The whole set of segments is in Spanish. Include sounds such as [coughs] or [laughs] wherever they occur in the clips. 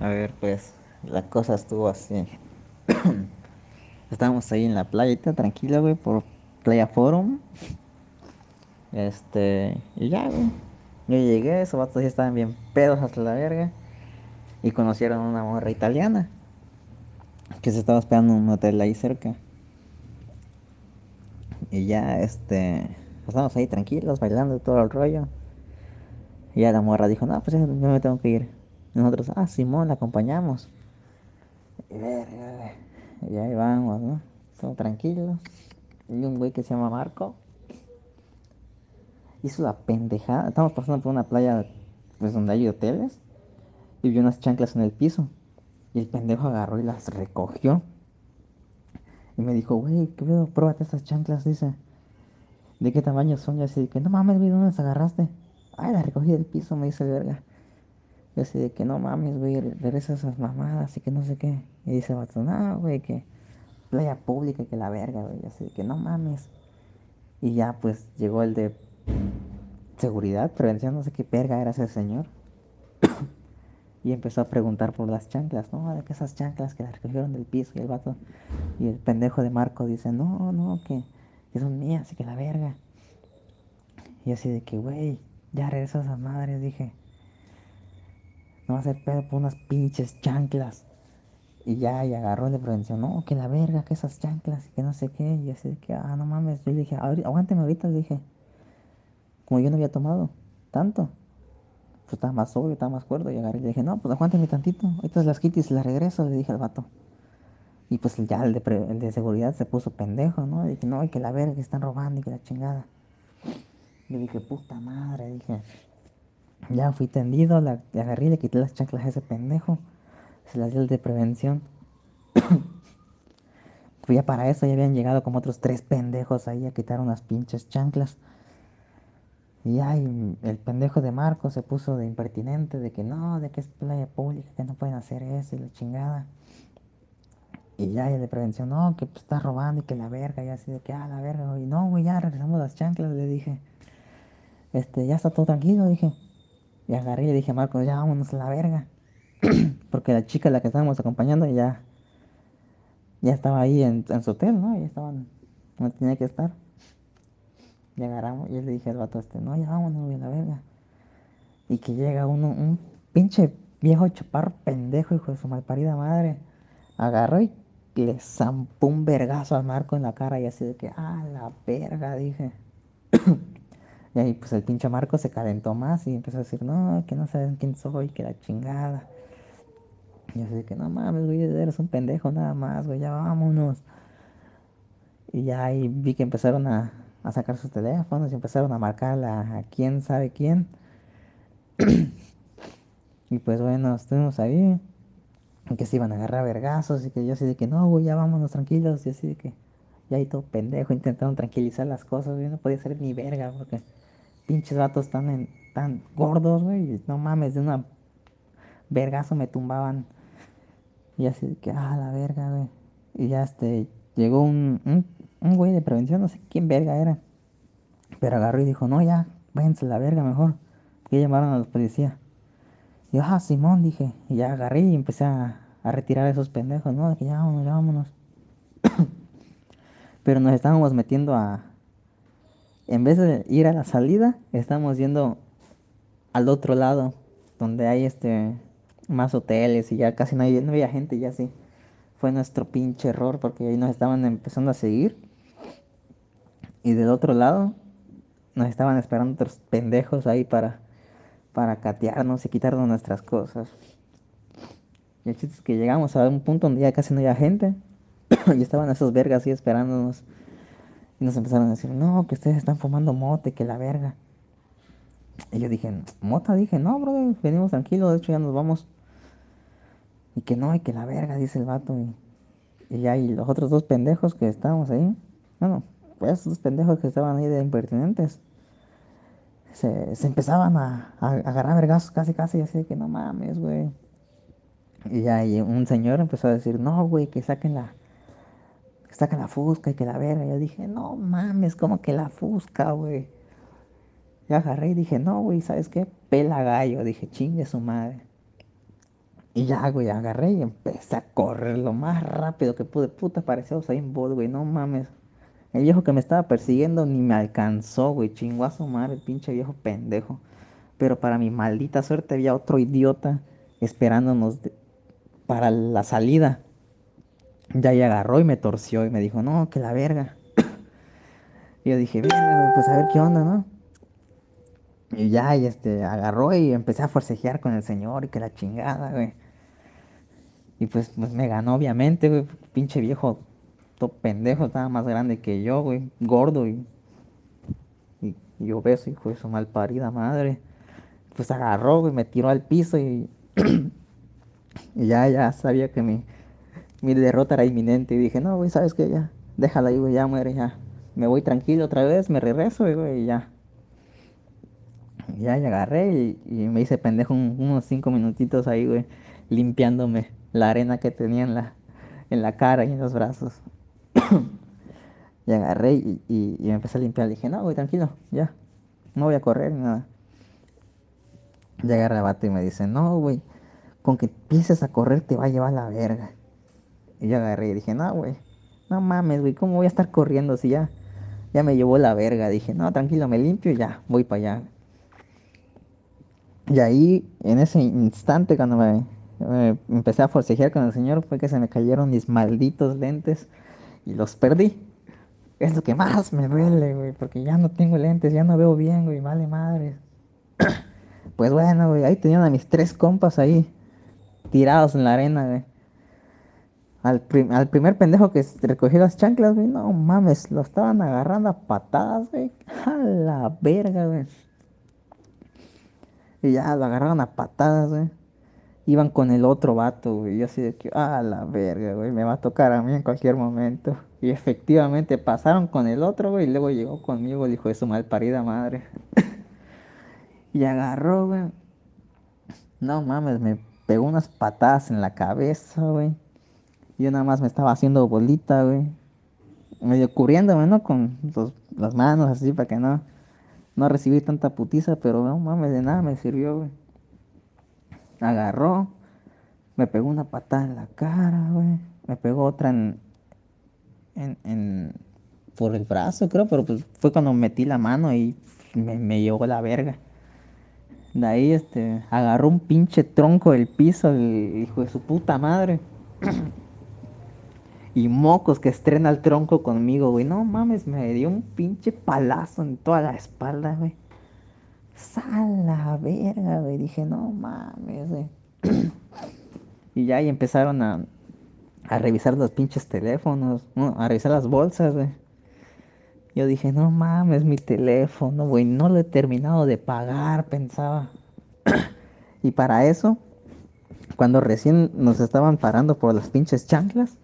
A ver, pues la cosa estuvo así. [clears throat] Estábamos ahí en la playita, tranquila, güey, por Playa Forum. Este, y ya, güey. Yo llegué, esos vatos ya estaban bien pedos hasta la verga. Y conocieron a una morra italiana que se estaba esperando en un hotel ahí cerca. Y ya, este, estábamos ahí tranquilos, bailando todo el rollo. Y ya la morra dijo, no, pues ya, yo me tengo que ir. Nosotros, ah, Simón, la acompañamos. Y ahí vamos, ¿no? Todos tranquilos. Y un güey que se llama Marco hizo la pendejada. Estamos pasando por una playa pues donde hay hoteles y vio unas chanclas en el piso. Y el pendejo agarró y las recogió. Y me dijo, güey, ¿qué pedo? Pruébate estas chanclas, dice. ¿De qué tamaño son? Y así que, no mames, güey, ¿dónde las agarraste? Ay, las recogí del piso, me dice verga. Y así de que, no mames, güey, regresa esas mamadas y que no sé qué. Y dice el vato, no, güey, que playa pública, que la verga, güey. Y así de que, no mames. Y ya, pues, llegó el de seguridad, prevención, no sé qué verga era ese señor. [coughs] y empezó a preguntar por las chanclas, ¿no? De que esas chanclas que las recogieron del piso y el vato. Y el pendejo de Marco dice, no, no, que, que son mías y que la verga. Y así de que, güey, ya regresa a esas madres, dije. No va a ser pedo por unas pinches chanclas. Y ya, y agarró de prevención, no, que la verga, que esas chanclas, que no sé qué. Y así que, ah, no mames. Yo le dije, aguánteme ahorita, le dije. Como yo no había tomado tanto, pues estaba más sobrio, estaba más cuerdo. Y agarré y le dije, no, pues aguánteme tantito. Ahorita las quito y se las regreso, le dije al vato. Y pues ya el de, el de seguridad se puso pendejo, ¿no? Y dije, no, y que la verga, que están robando y que la chingada. Yo dije, puta madre, dije. Ya fui tendido, la agarré y le quité las chanclas a ese pendejo. Se las el de prevención. [coughs] Fui ya para eso ya habían llegado como otros tres pendejos ahí a quitar unas pinches chanclas. Y ay, el pendejo de Marco se puso de impertinente, de que no, de que es playa pública, que no pueden hacer eso y la chingada. Y ya, el de prevención, no, que pues, está robando y que la verga, y así de que, ah, la verga, y no, güey, ya regresamos las chanclas, le dije. Este, ya está todo tranquilo, dije. Y agarré y le dije a Marco, ya vámonos a la verga. [clears throat] Porque la chica, la que estábamos acompañando, ya, ya estaba ahí en, en su hotel, ¿no? Ya estaban, no tenía que estar. Y agarramos, y le dije al vato este, no, ya vámonos, a la verga. Y que llega uno, un pinche viejo chaparro pendejo, hijo de su malparida madre. Agarró y le zampó un vergazo al Marco en la cara y así de que, ah, la verga, dije. [clears throat] y ahí pues el pinche Marco se calentó más y empezó a decir, no, que no saben quién soy, que la chingada. Y así de que, no mames, güey, eres un pendejo nada más, güey, ya vámonos. Y ya ahí vi que empezaron a, a sacar sus teléfonos y empezaron a marcar a, quién sabe quién. [clears throat] y pues bueno, estuvimos ahí, que se iban a agarrar vergazos y que yo así de que no, güey, ya vámonos tranquilos y así de que ya ahí todo pendejo intentando tranquilizar las cosas, güey, no podía ser ni verga porque pinches vatos tan, tan gordos, güey, no mames, de una vergazo me tumbaban y así que, ah, la verga, güey. Y ya este, llegó un, un un güey de prevención, no sé quién verga era. Pero agarró y dijo, no, ya, váyanse a la verga mejor. Que llamaron a los policías. Y yo, ah, Simón, dije. Y ya agarré y empecé a, retirar a esos pendejos, ¿no? De que ya vámonos, ya vámonos. [coughs] Pero nos estábamos metiendo a... En vez de ir a la salida, estábamos yendo al otro lado, donde hay este más hoteles y ya casi no, no había gente, ya sí. Fue nuestro pinche error porque ahí nos estaban empezando a seguir. Y del otro lado nos estaban esperando otros pendejos ahí para, para catearnos y quitarnos nuestras cosas. Y el chiste es que llegamos a un punto donde ya casi no había gente. [clears throat] y estaban esos vergas ahí esperándonos. Y nos empezaron a decir, no, que ustedes están fumando mote, que la verga. Y yo dije, mota, dije, no, bro, venimos tranquilos, de hecho ya nos vamos. Y que no, y que la verga, dice el vato. Y, y ya, y los otros dos pendejos que estábamos ahí, bueno, pues esos pendejos que estaban ahí de impertinentes se, empezaban a, agarrar vergazos casi casi así de que no mames, güey. Y ya y un señor empezó a decir, no, güey, que saquen la, que saquen la fusca y que la verga. Yo dije, no mames, como que la fusca, güey. Ya agarré y dije, no, güey, ¿sabes qué? Pela gallo. Dije, chingue su madre. Y ya, güey, agarré y empecé a correr lo más rápido que pude. Puta, parecía Usain Bolt, güey, no mames. El viejo que me estaba persiguiendo ni me alcanzó, güey. Chinguazo madre, el pinche viejo pendejo. Pero para mi maldita suerte había otro idiota esperándonos para la salida. Ya y agarró y me torció y me dijo, no, que la verga. [coughs] y yo dije, verga, pues a ver qué onda, ¿no? Y ya, y este, agarró y empecé a forcejear con el señor y que la chingada, güey. Y pues, pues me ganó, obviamente, güey. Pinche viejo, todo pendejo, estaba más grande que yo, güey. Gordo y, y, y obeso, hijo de su malparida madre. Pues agarró, güey, me tiró al piso y, [coughs] y ya, ya sabía que mi, mi derrota era inminente. Y dije, no, güey, ¿sabes qué? Ya, déjala ahí, güey, ya muere, ya. Me voy tranquilo otra vez, me regreso, güey, y ya. Ya, ya agarré y, y me hice pendejo un- unos cinco minutitos ahí, güey, limpiándome la arena que tenía en la, en la cara y en los brazos. [coughs] y agarré y, y, y me empecé a limpiar. dije, no, güey, tranquilo, ya. No voy a correr ni nada. Y agarra el vato y me dice, no, güey, con que empieces a correr te va a llevar la verga. Y yo agarré y dije, no, güey, no mames, güey, ¿cómo voy a estar corriendo si ya, ya me llevó la verga? Dije, no, tranquilo, me limpio y ya, voy para allá. Y ahí, en ese instante, cuando me, me empecé a forcejear con el señor, fue que se me cayeron mis malditos lentes y los perdí. Es lo que más me duele, güey, porque ya no tengo lentes, ya no veo bien, güey, vale madre. [coughs] Pues bueno, güey, ahí tenían a mis tres compas ahí, tirados en la arena, güey. Al, prim- al primer pendejo que recogió las chanclas, güey, no mames, lo estaban agarrando a patadas, güey. A la verga, güey. Y ya lo agarraron a patadas, güey. Iban con el otro vato, güey. Yo así de que, a la verga, güey, me va a tocar a mí en cualquier momento. Y efectivamente pasaron con el otro, güey, y luego llegó conmigo el hijo de su malparida madre. [laughs] y agarró, güey. No mames, me pegó unas patadas en la cabeza, güey. Yo nada más me estaba haciendo bolita, güey. Medio cubriéndome, ¿no? Con los- las manos así para que no, no recibir tanta putiza, pero no mames, de nada me sirvió, güey. Agarró, me pegó una patada en la cara, güey. Me pegó otra en, en, en- por el brazo, creo, pero pues fue cuando metí la mano y me, me llevó la verga. De ahí, este, agarró un pinche tronco del piso, el hijo de su puta madre. [clears throat] Y mocos que estrena el tronco conmigo, güey. No mames, me dio un pinche palazo en toda la espalda, güey. Sala verga, güey. Dije, no mames, güey. [clears throat] y ya y empezaron a, a revisar los pinches teléfonos, no, a revisar las bolsas, güey. Yo dije, no mames, mi teléfono, güey, no lo he terminado de pagar, pensaba. [clears throat] y para eso, cuando recién nos estaban parando por las pinches chanclas,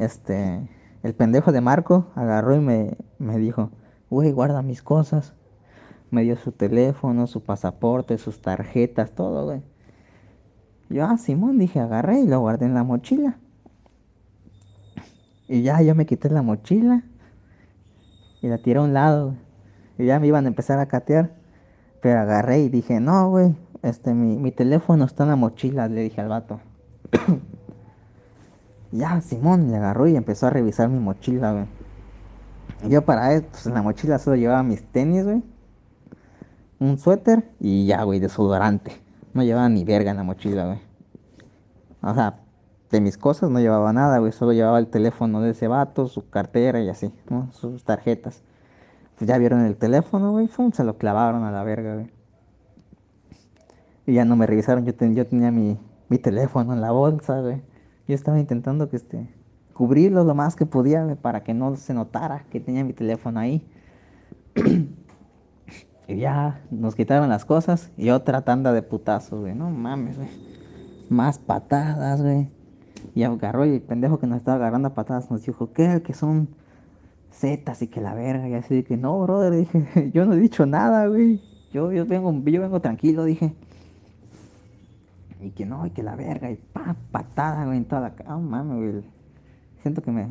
este, el pendejo de Marco agarró y me, me dijo, güey, guarda mis cosas. Me dio su teléfono, su pasaporte, sus tarjetas, todo, güey. Yo, ah, Simón, dije, agarré y lo guardé en la mochila. Y ya yo me quité la mochila y la tiré a un lado. Y ya me iban a empezar a catear. Pero agarré y dije, no, güey, este, mi, mi teléfono está en la mochila, le dije al vato. Ya, Simón, le agarró y empezó a revisar mi mochila, güey. Yo para él, pues en la mochila solo llevaba mis tenis, güey. Un suéter y ya, güey, desodorante. No llevaba ni verga en la mochila, güey. O sea, de mis cosas no llevaba nada, güey. Solo llevaba el teléfono de ese vato, su cartera y así, ¿no? Sus tarjetas. Pues ya vieron el teléfono, güey. Fum, se lo clavaron a la verga, güey. Y ya no me revisaron. Yo, ten- yo tenía mi, mi teléfono en la bolsa, güey. Yo estaba intentando que este cubrirlo lo más que podía, para que no se notara que tenía mi teléfono ahí. [clears throat] y ya nos quitaron las cosas y otra tanda de putazos, güey. No mames, güey. Más patadas, güey. Y agarró y el pendejo que nos estaba agarrando patadas nos dijo, ¿qué? Que son zetas y que la verga. Y así que no, brother, dije, [laughs] yo no he dicho nada, güey. Yo, yo vengo, yo vengo tranquilo, dije. Y que no, y que la verga, y pa, patada, güey, en toda la cara. Oh, mames, güey. Siento que me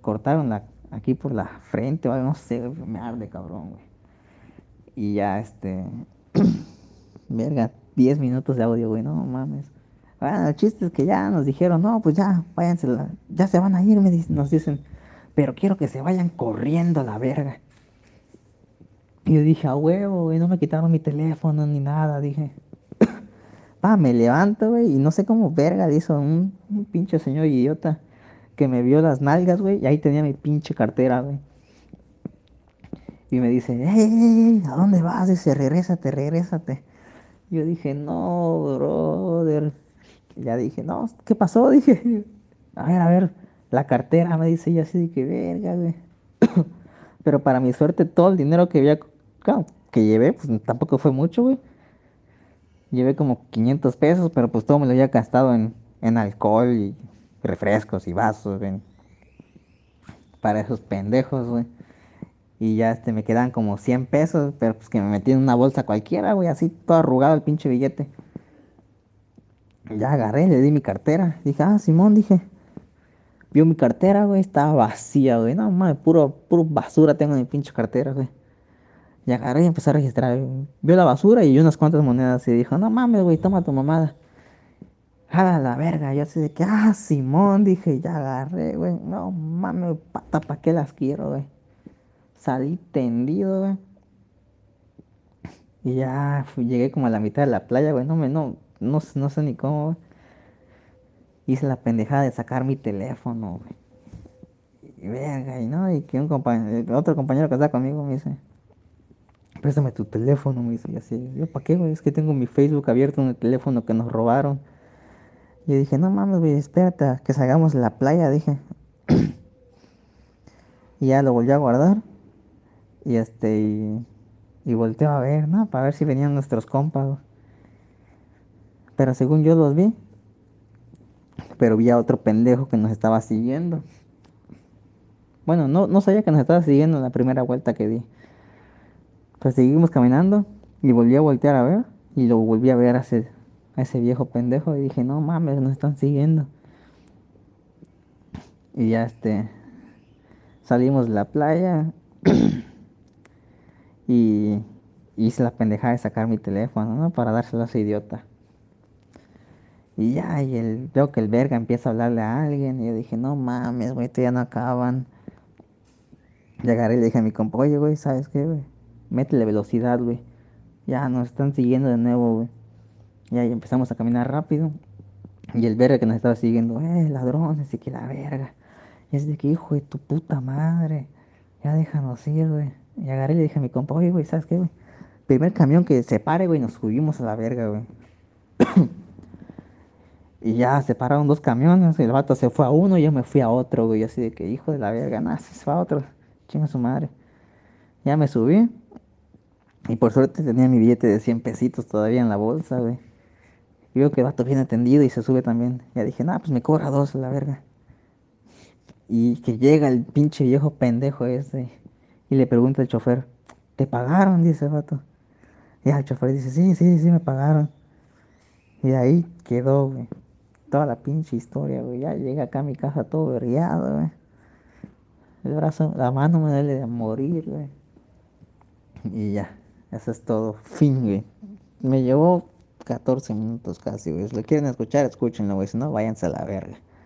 cortaron la, aquí por la frente o no sé, güey, me arde, cabrón, güey. Y ya, este. [clears throat] verga, 10 minutos de audio, güey, no mames. Bueno, el chiste es que ya nos dijeron, no, pues ya, váyanse, ya se van a ir, nos dicen, pero quiero que se vayan corriendo a la verga. Y yo dije, a huevo, güey, no me quitaron mi teléfono ni nada, dije. Ah, me levanto, güey, y no sé cómo verga hizo un, un pinche señor idiota que me vio las nalgas, güey, y ahí tenía mi pinche cartera, güey. Y me dice, hey, ¿a dónde vas? Dice, regrésate, regrésate. Yo dije, no, brother. Ya dije, no, ¿qué pasó? [laughs] Dije, a ver, a ver, la cartera, me dice, y así de que verga, güey. [coughs] Pero para mi suerte, todo el dinero que había, que llevé, pues tampoco fue mucho, güey. Llevé como 500 pesos, pero pues todo me lo había gastado en, en alcohol y refrescos y vasos, güey. Para esos pendejos, güey. Y ya este, me quedan como 100 pesos, pero pues que me metí en una bolsa cualquiera, güey, así todo arrugado el pinche billete. Ya agarré, le di mi cartera. Dije, ah, Simón, dije. Vio mi cartera, güey, estaba vacía, güey. No mames, puro, puro basura tengo en mi pinche cartera, güey. Y agarré y empecé a registrar. Vio la basura y unas cuantas monedas y dijo, no mames, güey, toma tu mamada. Jala la verga. Yo así de que, ah, Simón, dije, ya agarré, güey. No mames, pata, ¿para qué las quiero, güey? Salí tendido, güey. Y ya llegué como a la mitad de la playa, güey. No me, no, no, no sé ni cómo, güey. Hice la pendejada de sacar mi teléfono, güey. Y verga, y no, y que un compañero, otro compañero que está conmigo me dice, préstame tu teléfono, me dice, y así, yo, ¿para qué, güey? Es que tengo mi Facebook abierto en el teléfono que nos robaron. Y dije, no mames, güey, espérate que salgamos de la playa, dije. [clears throat] y ya lo volví a guardar. Y este, y, y a ver, ¿no? Para ver si venían nuestros compas. Pero según yo los vi. Pero vi a otro pendejo que nos estaba siguiendo. Bueno, no, no sabía que nos estaba siguiendo en la primera vuelta que di. Pues seguimos caminando y volví a voltear a ver. Y lo volví a ver hace a ese viejo pendejo y dije, no mames, nos están siguiendo. Y ya este, salimos de la playa [clears throat] y hice la pendejada de sacar mi teléfono, ¿no? Para dárselo a ese idiota. Y ya, y el, veo que el verga empieza a hablarle a alguien y yo dije, no mames, güey, ya no acaban. Y agarré y le dije a mi compa, oye, güey, ¿sabes qué, güey? Métele velocidad, güey. Ya nos están siguiendo de nuevo, güey. Y ahí empezamos a caminar rápido. Y el verga que nos estaba siguiendo, eh, ladrones, y que la verga. Y es de que, hijo de tu puta madre, ya déjanos ir, güey. Y agarré y le dije a mi compa, oye, güey, ¿sabes qué, güey? Primer camión que se pare, güey, nos subimos a la verga, güey. [coughs] y ya se pararon dos camiones, y el vato se fue a uno y yo me fui a otro, güey. Así de que, hijo de la verga, nada, se fue a otro. Chinga su madre. Ya me subí. Y por suerte tenía mi billete de 100 pesitos todavía en la bolsa, güey. Y veo que el vato bien atendido y se sube también. Ya dije, nah, pues me cobra dos la verga. Y que llega el pinche viejo pendejo ese. Y le pregunta al chofer, ¿te pagaron? Dice el vato. Y el chofer dice, sí, sí, sí, me pagaron. Y ahí quedó, güey. Toda la pinche historia, güey. Ya llega acá a mi casa todo vergueado, güey. El brazo, la mano me duele de morir, güey. Y ya, eso es todo. Fin, güey. Me llevó 14 minutos casi, güey. Si lo quieren escuchar, escúchenlo, güey. Si no, váyanse a la verga.